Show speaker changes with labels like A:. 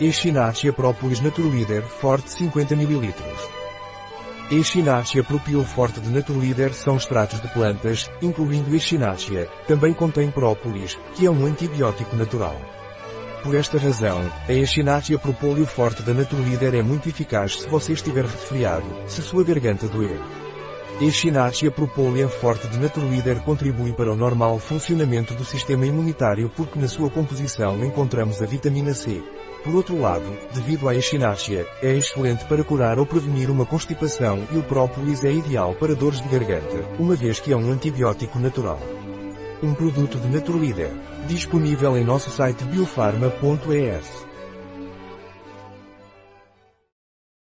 A: Echinacea Propolis Naturleader Forte 50 ml. Echinacea Propil Forte de Naturleader são extratos de plantas, incluindo Echinacea, também contém própolis, que é um antibiótico natural. Por esta razão, a Echinacea Propóleo Forte da Naturleader é muito eficaz se você estiver resfriado, se sua garganta doer. Echinacea Propolea Forte de Naturleader contribui para o normal funcionamento do sistema imunitário porque na sua composição encontramos a vitamina C. Por outro lado, devido à Echinacea, é excelente para curar ou prevenir uma constipação e o própolis é ideal para dores de garganta, uma vez que é um antibiótico natural. Um produto de Naturleader, disponível em nosso site biofarma.es.